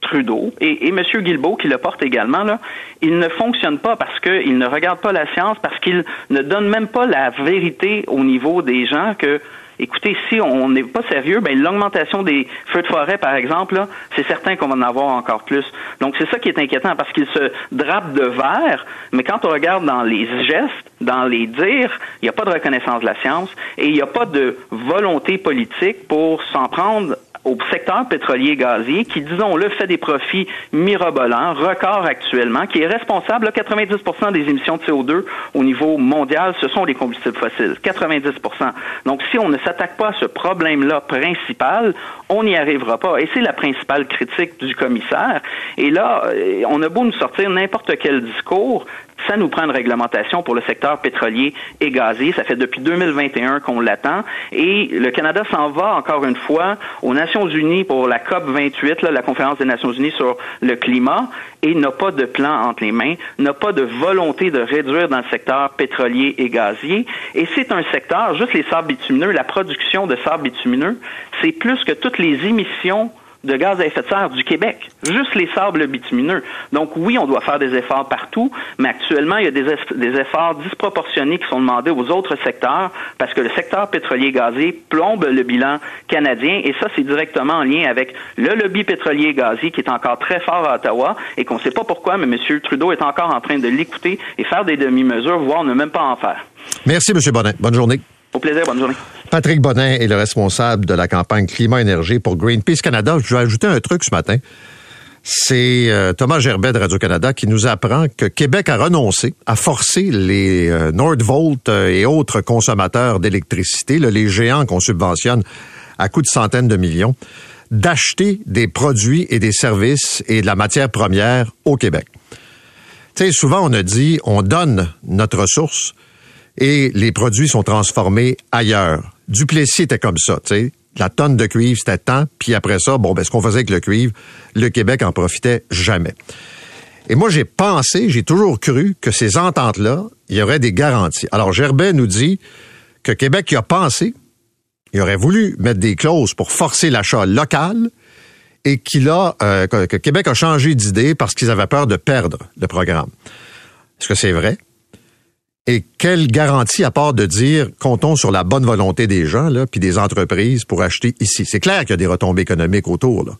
Trudeau et, M. Guilbeault qui le porte également, là, il ne fonctionne pas parce qu'il ne regarde pas la science, parce qu'il ne donne même pas la vérité au niveau des gens que écoutez, si on n'est pas sérieux, ben l'augmentation des feux de forêt, par exemple, c'est certain qu'on va en avoir encore plus. Donc c'est ça qui est inquiétant parce qu'il se drape de vert, mais quand on regarde dans les gestes, dans les dires, il n'y a pas de reconnaissance de la science et il n'y a pas de volonté politique pour s'en prendre au secteur pétrolier gazier qui, disons-le, fait des profits mirobolants, record actuellement, qui est responsable de 90% des émissions de CO2 au niveau mondial, ce sont les combustibles fossiles. 90% Donc, si on ne s'attaque pas à ce problème-là principal, on n'y arrivera pas. Et c'est la principale critique du commissaire. Et là, euh, on a beau nous sortir n'importe quel discours, ça nous prend une réglementation pour le secteur pétrolier et gazier. Ça fait depuis 2021 qu'on l'attend. Et le Canada s'en va encore une fois aux Nations Unies pour la COP 28, la conférence des Nations Unies sur le climat, et n'a pas de plan entre les mains, n'a pas de volonté de réduire dans le secteur pétrolier et gazier. Et c'est un secteur, juste les sables bitumineux, la production de sables bitumineux, c'est plus que toutes les émissions de gaz à effet de serre du Québec, juste les sables bitumineux. Donc oui, on doit faire des efforts partout, mais actuellement, il y a des, des efforts disproportionnés qui sont demandés aux autres secteurs parce que le secteur pétrolier gazier plombe le bilan canadien et ça, c'est directement en lien avec le lobby pétrolier gazier qui est encore très fort à Ottawa et qu'on ne sait pas pourquoi, mais M. Trudeau est encore en train de l'écouter et faire des demi-mesures, voire ne même pas en faire. Merci, M. Bonnet. Bonne journée. Au plaisir, bonne journée. Patrick Bonin est le responsable de la campagne Climat-Énergie pour Greenpeace Canada. Je vais ajouter un truc ce matin. C'est euh, Thomas Gerbet de Radio-Canada qui nous apprend que Québec a renoncé à forcer les euh, Nordvolt euh, et autres consommateurs d'électricité, les géants qu'on subventionne à coût de centaines de millions, d'acheter des produits et des services et de la matière première au Québec. Tu sais, souvent on a dit on donne notre ressource et les produits sont transformés ailleurs. Duplessis était comme ça, tu sais. La tonne de cuivre, c'était tant, puis après ça, bon, ben, ce qu'on faisait avec le cuivre, le Québec en profitait jamais. Et moi, j'ai pensé, j'ai toujours cru que ces ententes-là, il y aurait des garanties. Alors, Gerbet nous dit que Québec y a pensé, il aurait voulu mettre des clauses pour forcer l'achat local, et qu'il a euh, que, que Québec a changé d'idée parce qu'ils avaient peur de perdre le programme. Est-ce que c'est vrai? Et quelle garantie à part de dire comptons sur la bonne volonté des gens là, puis des entreprises pour acheter ici. C'est clair qu'il y a des retombées économiques autour.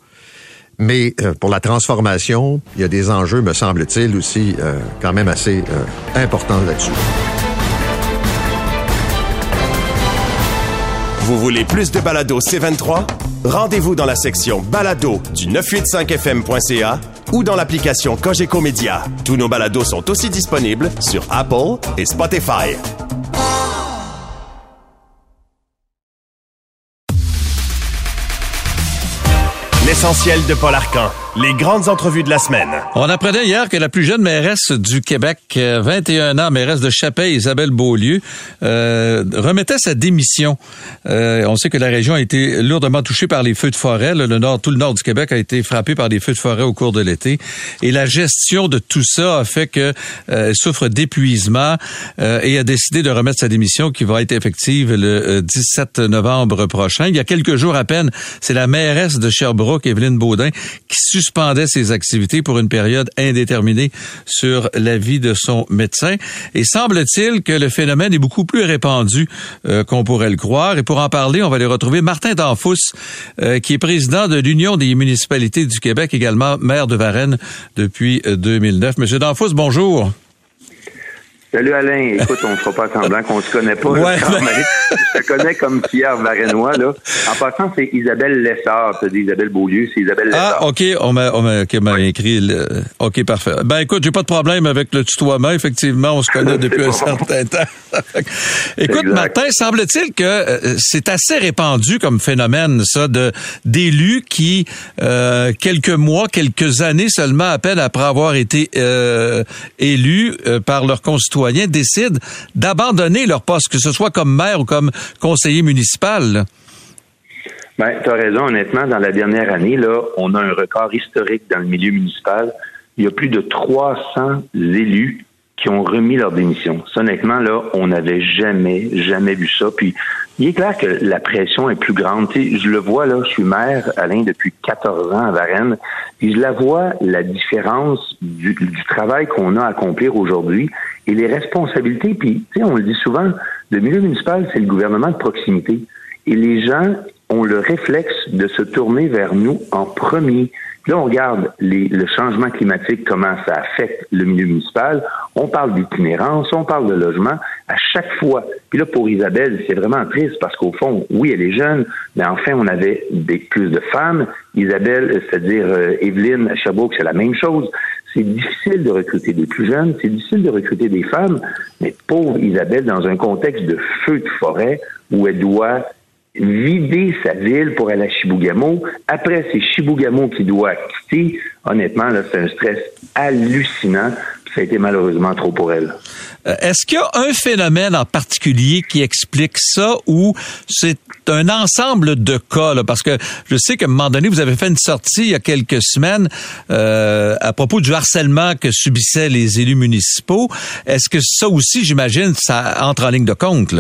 Mais euh, pour la transformation, il y a des enjeux, me semble-t-il, aussi euh, quand même assez euh, importants là-dessus. Vous voulez plus de balado C23? Rendez-vous dans la section balado du 985fm.ca ou dans l'application Cogeco Média. Tous nos balados sont aussi disponibles sur Apple et Spotify. L'essentiel de Paul Arcan. Les grandes entrevues de la semaine. On apprenait hier que la plus jeune mairesse du Québec, euh, 21 ans, mairesse de Chapelle, Isabelle Beaulieu, euh, remettait sa démission. Euh, on sait que la région a été lourdement touchée par les feux de forêt. Le nord, tout le nord du Québec a été frappé par des feux de forêt au cours de l'été. Et la gestion de tout ça a fait que euh, souffre d'épuisement euh, et a décidé de remettre sa démission qui va être effective le euh, 17 novembre prochain. Il y a quelques jours à peine, c'est la mairesse de Sherbrooke, Evelyne Baudin, qui suspendait ses activités pour une période indéterminée sur l'avis de son médecin. Et semble-t-il que le phénomène est beaucoup plus répandu euh, qu'on pourrait le croire. Et pour en parler, on va aller retrouver Martin Danfous, euh, qui est président de l'Union des municipalités du Québec, également maire de Varennes depuis euh, 2009. Monsieur Danfous, bonjour. Salut Alain, écoute, on ne fera pas semblant qu'on se connaît pas. Ouais, ben-. Je te connais comme Pierre Varennois, là. En passant, c'est Isabelle Lessard. Dit Isabelle Beaulieu, c'est Isabelle Lessard. Ah, OK, on m'a, on m'a, écrit. le- OK, parfait. Ben, écoute, j'ai pas de problème avec le tutoiement. Effectivement, on se connaît depuis un C'est certain temps. écoute. Martin, semble-t-il que euh, c'est assez répandu comme phénomène, ça, de d'élus qui, euh, quelques mois, quelques années seulement à peine après avoir été euh, élus euh, par leurs concitoyens, décident d'abandonner leur poste, que ce soit comme maire ou comme conseiller municipal. Ben, t'as raison, honnêtement, dans la dernière année, là, on a un record historique dans le milieu municipal. Il y a plus de 300 élus qui ont remis leur démission. Ça, honnêtement, là, on n'avait jamais, jamais vu ça. Puis, il est clair que la pression est plus grande. Tu sais, je le vois, là, je suis maire, Alain, depuis 14 ans à Varennes, et je la vois, la différence du, du travail qu'on a à accomplir aujourd'hui et les responsabilités. Puis, tu sais, on le dit souvent, le milieu municipal, c'est le gouvernement de proximité. Et les gens ont le réflexe de se tourner vers nous en premier. Là, on regarde les- le changement climatique, comment ça affecte le milieu municipal. On parle d'itinérance, on parle de logement à chaque fois. Puis là, pour Isabelle, c'est vraiment triste parce qu'au fond, oui, elle est jeune, mais enfin, on avait des, plus de femmes. Isabelle, c'est-à-dire euh, Evelyne à c'est la même chose. C'est difficile de recruter des plus jeunes, c'est difficile de recruter des femmes, mais pauvre Isabelle, dans un contexte de feu de forêt où elle doit vider sa ville pour aller à Chibougamau. Après, c'est Chibougamau qui doit quitter. Honnêtement, là, c'est un stress hallucinant. Ça a été malheureusement trop pour elle. Euh, Est-ce qu'il y a un phénomène en particulier qui explique ça ou c'est un ensemble de cas? Parce que je sais qu'à un moment donné, vous avez fait une sortie il y a quelques semaines euh, à propos du harcèlement que subissaient les élus municipaux. Est-ce que ça aussi, j'imagine, ça entre en ligne de compte?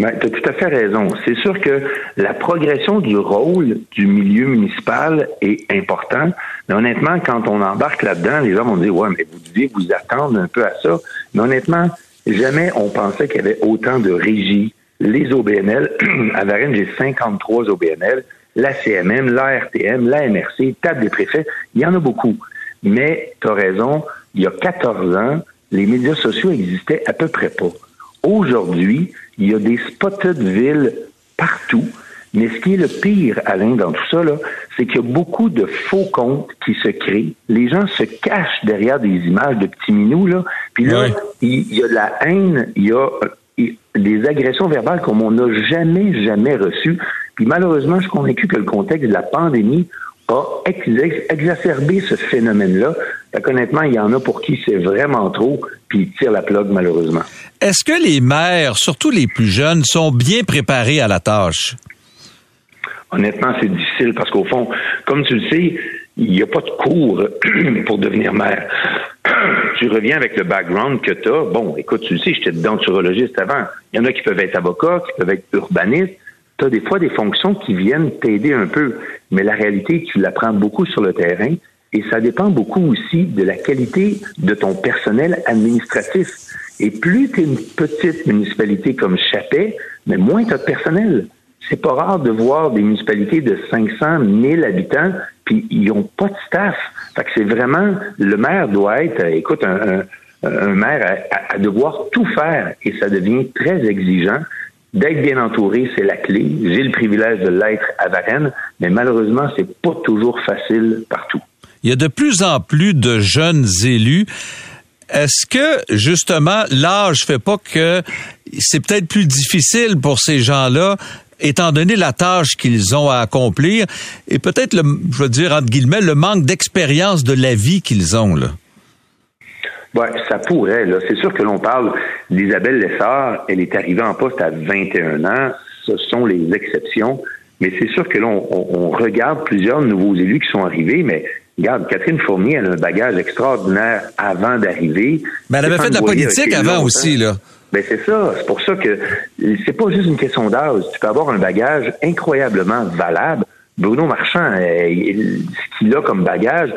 Ben, tu as tout à fait raison. C'est sûr que la progression du rôle du milieu municipal est important. Mais honnêtement, quand on embarque là-dedans, les gens vont dire, ouais, mais vous deviez vous attendre un peu à ça. Mais honnêtement, jamais on pensait qu'il y avait autant de régies. Les OBNL, à Varennes, j'ai 53 OBNL, la CMM, la RTM, la MRC, table des préfets, il y en a beaucoup. Mais tu as raison, il y a 14 ans, les médias sociaux existaient à peu près pas. Aujourd'hui, il y a des spotted villes partout. Mais ce qui est le pire, Alain, dans tout ça, là, c'est qu'il y a beaucoup de faux comptes qui se créent. Les gens se cachent derrière des images de petits minous, là. Puis là, il il y a de la haine, il y a euh, des agressions verbales comme on n'a jamais, jamais reçues. Puis malheureusement, je suis convaincu que le contexte de la pandémie a ex- exacerbé ce phénomène-là. Fait qu'honnêtement, il y en a pour qui c'est vraiment trop, puis ils tirent la plug, malheureusement. Est-ce que les maires, surtout les plus jeunes, sont bien préparés à la tâche? Honnêtement, c'est difficile parce qu'au fond, comme tu le sais, il n'y a pas de cours pour devenir maire. tu reviens avec le background que tu as. Bon, écoute, tu le sais, j'étais denturologiste avant. Il y en a qui peuvent être avocats, qui peuvent être urbanistes. tu as des fois des fonctions qui viennent t'aider un peu, mais la réalité, tu l'apprends beaucoup sur le terrain et ça dépend beaucoup aussi de la qualité de ton personnel administratif. Et plus tu es une petite municipalité comme Chapet, mais moins tu as de personnel. C'est pas rare de voir des municipalités de 500, 1000 habitants, puis ils n'ont pas de staff. Fait que c'est vraiment, le maire doit être, écoute, un, maire à, devoir tout faire et ça devient très exigeant. D'être bien entouré, c'est la clé. J'ai le privilège de l'être à Varennes, mais malheureusement, c'est pas toujours facile partout. Il y a de plus en plus de jeunes élus. Est-ce que justement l'âge fait pas que c'est peut-être plus difficile pour ces gens-là étant donné la tâche qu'ils ont à accomplir et peut-être le je veux dire entre guillemets le manque d'expérience de la vie qu'ils ont là? Ouais, ça pourrait. Là. C'est sûr que l'on parle d'Isabelle Lessard. Elle est arrivée en poste à 21 ans. Ce sont les exceptions. Mais c'est sûr que l'on on regarde plusieurs nouveaux élus qui sont arrivés, mais Regarde, Catherine Fournier, elle a un bagage extraordinaire avant d'arriver. Mais elle avait fait de la politique avant aussi, là. Ben c'est ça. C'est pour ça que c'est pas juste une question d'âge. Tu peux avoir un bagage incroyablement valable. Bruno Marchand, euh, ce qu'il a comme bagage,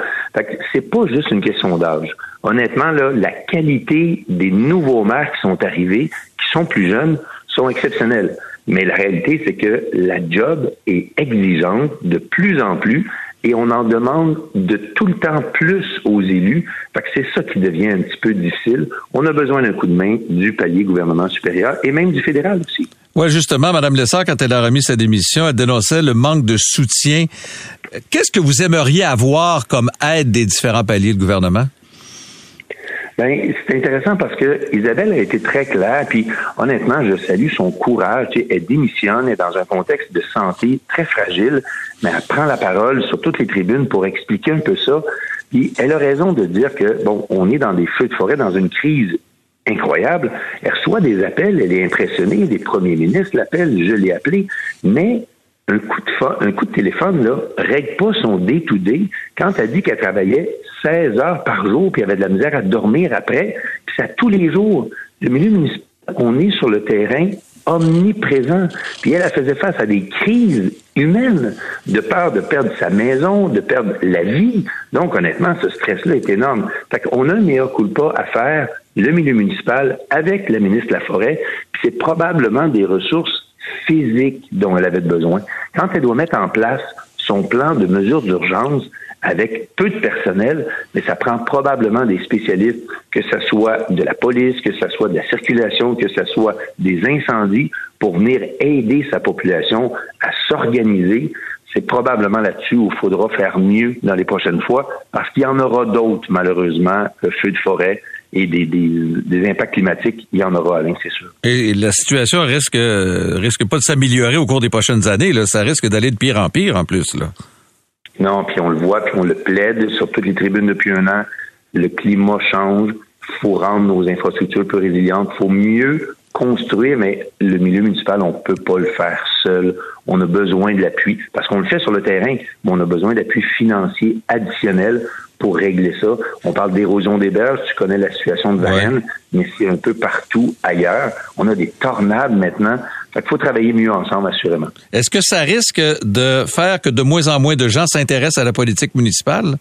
c'est pas juste une question d'âge. Honnêtement, là, la qualité des nouveaux maires qui sont arrivés, qui sont plus jeunes, sont exceptionnels. Mais la réalité, c'est que la job est exigeante de plus en plus et on en demande de tout le temps plus aux élus. Fait que c'est ça qui devient un petit peu difficile. On a besoin d'un coup de main du palier gouvernement supérieur et même du fédéral aussi. Oui, justement, Mme Lessard, quand elle a remis sa démission, elle dénonçait le manque de soutien. Qu'est-ce que vous aimeriez avoir comme aide des différents paliers de gouvernement? Ben, c'est intéressant parce que Isabelle a été très claire, puis honnêtement, je salue son courage. Elle démissionne, elle est dans un contexte de santé très fragile, mais elle prend la parole sur toutes les tribunes pour expliquer un peu ça. Puis elle a raison de dire que, bon, on est dans des feux de forêt, dans une crise incroyable. Elle reçoit des appels, elle est impressionnée, les premiers ministres l'appellent, je l'ai appelé, mais un coup de, un coup de téléphone là règle pas son day-to-day. Quand elle dit qu'elle travaillait 16 heures par jour, puis elle avait de la misère à dormir après, puis ça tous les jours. Le milieu municipal, on est sur le terrain omniprésent. Puis elle, elle faisait face à des crises humaines, de peur de perdre sa maison, de perdre la vie. Donc, honnêtement, ce stress-là est énorme. Fait qu'on a un meilleur coup de pas à faire, le milieu municipal, avec la ministre de la Forêt, puis c'est probablement des ressources physique dont elle avait besoin. Quand elle doit mettre en place son plan de mesures d'urgence avec peu de personnel, mais ça prend probablement des spécialistes, que ce soit de la police, que ce soit de la circulation, que ce soit des incendies, pour venir aider sa population à s'organiser. C'est probablement là-dessus où il faudra faire mieux dans les prochaines fois, parce qu'il y en aura d'autres, malheureusement, le feu de forêt, et des, des, impacts climatiques, il y en aura, Alain, c'est sûr. Et la situation risque risque pas de s'améliorer au cours des prochaines années. Là. Ça risque d'aller de pire en pire en plus. Là. Non, puis on le voit, puis on le plaide sur toutes les tribunes depuis un an. Le climat change. Il faut rendre nos infrastructures plus résilientes. Il faut mieux construire, mais le milieu municipal, on peut pas le faire seul. On a besoin de l'appui, parce qu'on le fait sur le terrain, mais on a besoin d'appui financier additionnel pour régler ça. On parle d'érosion des berges, tu connais la situation de Varennes, mais c'est un peu partout ailleurs. On a des tornades maintenant. Fait qu'il faut travailler mieux ensemble, assurément. Est-ce que ça risque de faire que de moins en moins de gens s'intéressent à la politique municipale?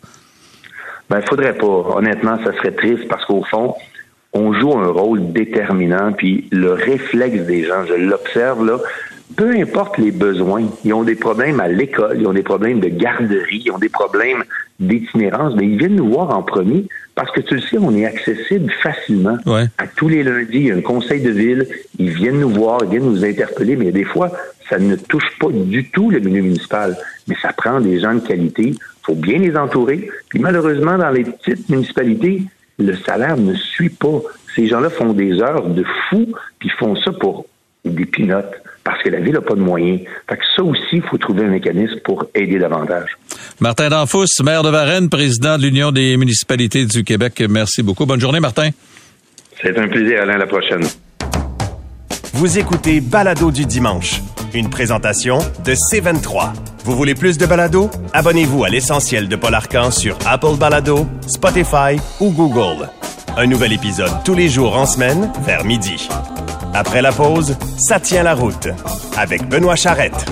Ben, il faudrait pas. Honnêtement, ça serait triste parce qu'au fond, on joue un rôle déterminant, puis le réflexe des gens, je l'observe là, peu importe les besoins, ils ont des problèmes à l'école, ils ont des problèmes de garderie, ils ont des problèmes d'itinérance, mais ils viennent nous voir en premier parce que tu le sais, on est accessible facilement. À tous les lundis, il y a un conseil de ville, ils viennent nous voir, ils viennent nous interpeller, mais des fois, ça ne touche pas du tout le milieu municipal, mais ça prend des gens de qualité, il faut bien les entourer. Puis malheureusement, dans les petites municipalités, le salaire ne suit pas. Ces gens-là font des heures de fou, puis font ça pour des pinottes parce que la ville n'a pas de moyens. Fait que ça aussi, il faut trouver un mécanisme pour aider davantage. Martin Danfous, maire de Varennes, président de l'Union des municipalités du Québec. Merci beaucoup. Bonne journée, Martin. C'est un plaisir, Alain. À la prochaine. Vous écoutez Balado du dimanche, une présentation de C23. Vous voulez plus de balado? Abonnez-vous à l'essentiel de Paul Arcan sur Apple Balado, Spotify ou Google. Un nouvel épisode tous les jours en semaine, vers midi. Après la pause, ça tient la route. Avec Benoît Charrette.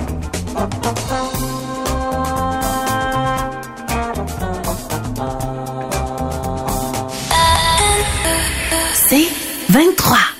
C'est 23.